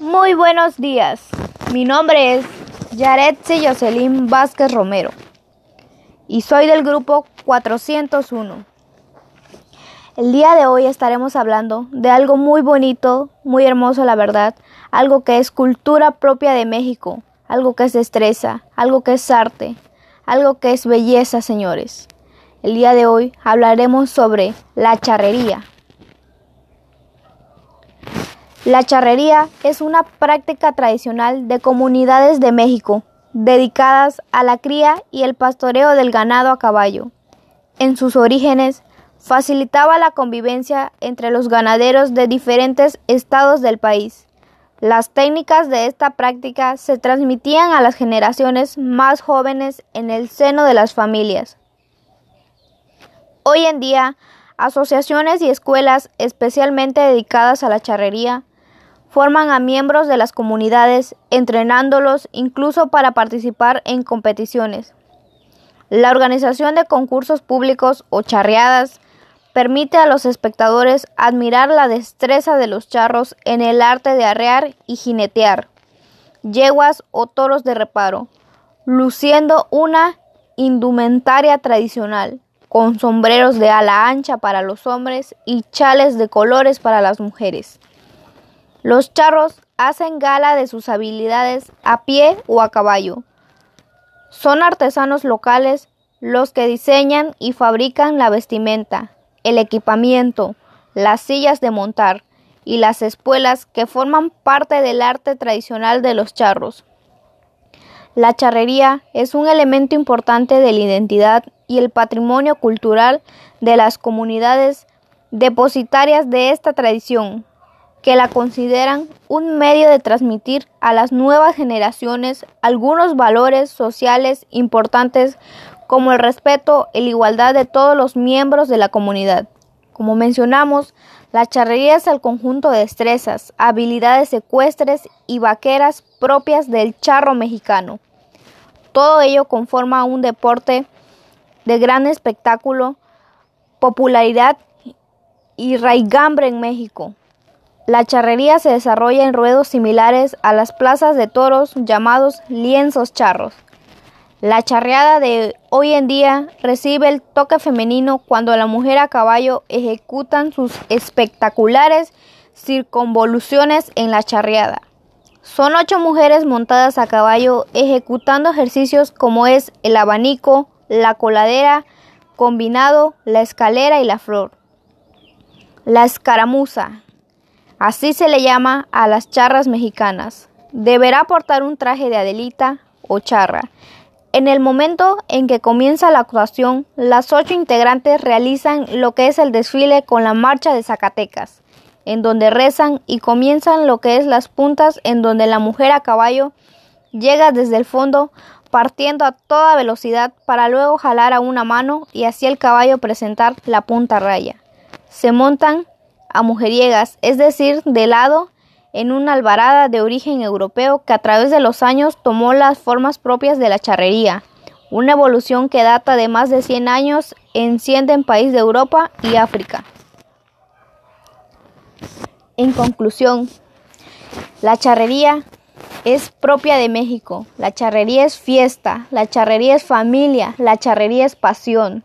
Muy buenos días. Mi nombre es Yaretsi Jocelyn Vázquez Romero y soy del grupo 401. El día de hoy estaremos hablando de algo muy bonito, muy hermoso la verdad, algo que es cultura propia de México, algo que es destreza, algo que es arte, algo que es belleza, señores. El día de hoy hablaremos sobre la charrería. La charrería es una práctica tradicional de comunidades de México dedicadas a la cría y el pastoreo del ganado a caballo. En sus orígenes, facilitaba la convivencia entre los ganaderos de diferentes estados del país. Las técnicas de esta práctica se transmitían a las generaciones más jóvenes en el seno de las familias. Hoy en día, asociaciones y escuelas especialmente dedicadas a la charrería forman a miembros de las comunidades, entrenándolos incluso para participar en competiciones. La organización de concursos públicos o charreadas permite a los espectadores admirar la destreza de los charros en el arte de arrear y jinetear, yeguas o toros de reparo, luciendo una indumentaria tradicional, con sombreros de ala ancha para los hombres y chales de colores para las mujeres. Los charros hacen gala de sus habilidades a pie o a caballo. Son artesanos locales los que diseñan y fabrican la vestimenta, el equipamiento, las sillas de montar y las espuelas que forman parte del arte tradicional de los charros. La charrería es un elemento importante de la identidad y el patrimonio cultural de las comunidades depositarias de esta tradición que la consideran un medio de transmitir a las nuevas generaciones algunos valores sociales importantes como el respeto y la igualdad de todos los miembros de la comunidad. Como mencionamos, la charrería es el conjunto de destrezas, habilidades ecuestres y vaqueras propias del charro mexicano. Todo ello conforma un deporte de gran espectáculo, popularidad y raigambre en México. La charrería se desarrolla en ruedos similares a las plazas de toros llamados lienzos charros. La charreada de hoy en día recibe el toque femenino cuando la mujer a caballo ejecutan sus espectaculares circunvoluciones en la charreada. Son ocho mujeres montadas a caballo ejecutando ejercicios como es el abanico, la coladera, combinado, la escalera y la flor. La escaramuza, Así se le llama a las charras mexicanas. Deberá portar un traje de adelita o charra. En el momento en que comienza la actuación, las ocho integrantes realizan lo que es el desfile con la marcha de Zacatecas, en donde rezan y comienzan lo que es las puntas en donde la mujer a caballo llega desde el fondo partiendo a toda velocidad para luego jalar a una mano y así el caballo presentar la punta raya. Se montan a mujeriegas, es decir, de lado en una albarada de origen europeo que a través de los años tomó las formas propias de la charrería, una evolución que data de más de 100 años en 100 países de Europa y África. En conclusión, la charrería es propia de México, la charrería es fiesta, la charrería es familia, la charrería es pasión.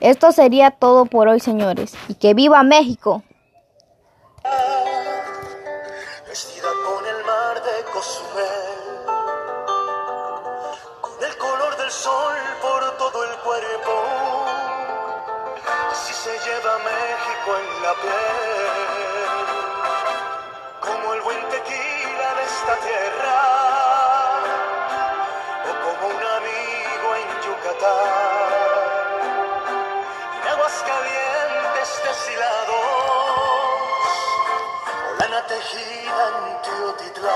Esto sería todo por hoy, señores. Y que viva México. Vestida con el mar de Cozumel, con el color del sol por todo el cuerpo, así se lleva México en la piel, como el buen tequila de esta tierra, o como un amigo en Yucatán lana tejida en Teotitlán.